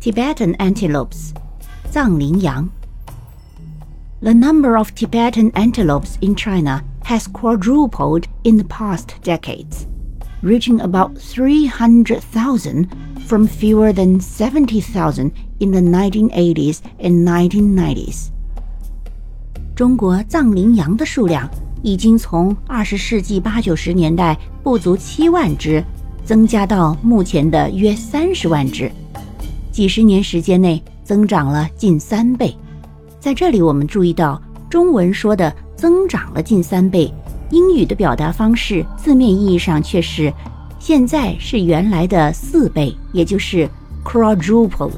Tibetan antelopes, Zang Ling Yang. The number of Tibetan antelopes in China has quadrupled in the past decades, reaching about 300,000 from fewer than 70,000 in the 1980s and 1990s. 中国藏羚羊的数量已经从二十世纪八九十年代不足七万只，增加到目前的约三十万只。几十年时间内增长了近三倍。在这里，我们注意到中文说的增长了近三倍，英语的表达方式字面意义上却是现在是原来的四倍，也就是 quadrupled。